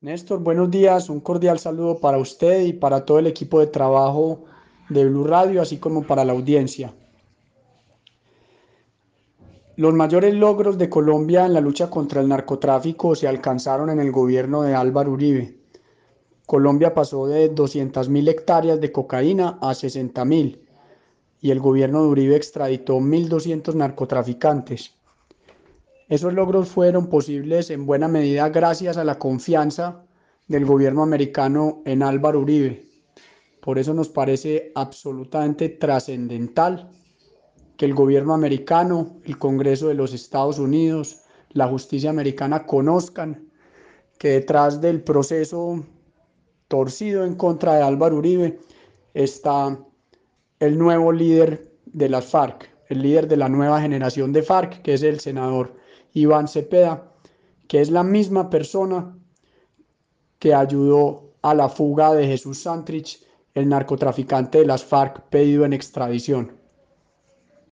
Néstor, buenos días. Un cordial saludo para usted y para todo el equipo de trabajo de Blue Radio, así como para la audiencia. Los mayores logros de Colombia en la lucha contra el narcotráfico se alcanzaron en el gobierno de Álvaro Uribe. Colombia pasó de 200.000 hectáreas de cocaína a 60.000 y el gobierno de Uribe extraditó 1.200 narcotraficantes. Esos logros fueron posibles en buena medida gracias a la confianza del gobierno americano en Álvaro Uribe. Por eso nos parece absolutamente trascendental que el gobierno americano, el Congreso de los Estados Unidos, la justicia americana conozcan que detrás del proceso torcido en contra de Álvaro Uribe está el nuevo líder de las FARC, el líder de la nueva generación de FARC, que es el senador Iván Cepeda, que es la misma persona que ayudó a la fuga de Jesús Santrich, el narcotraficante de las FARC pedido en extradición.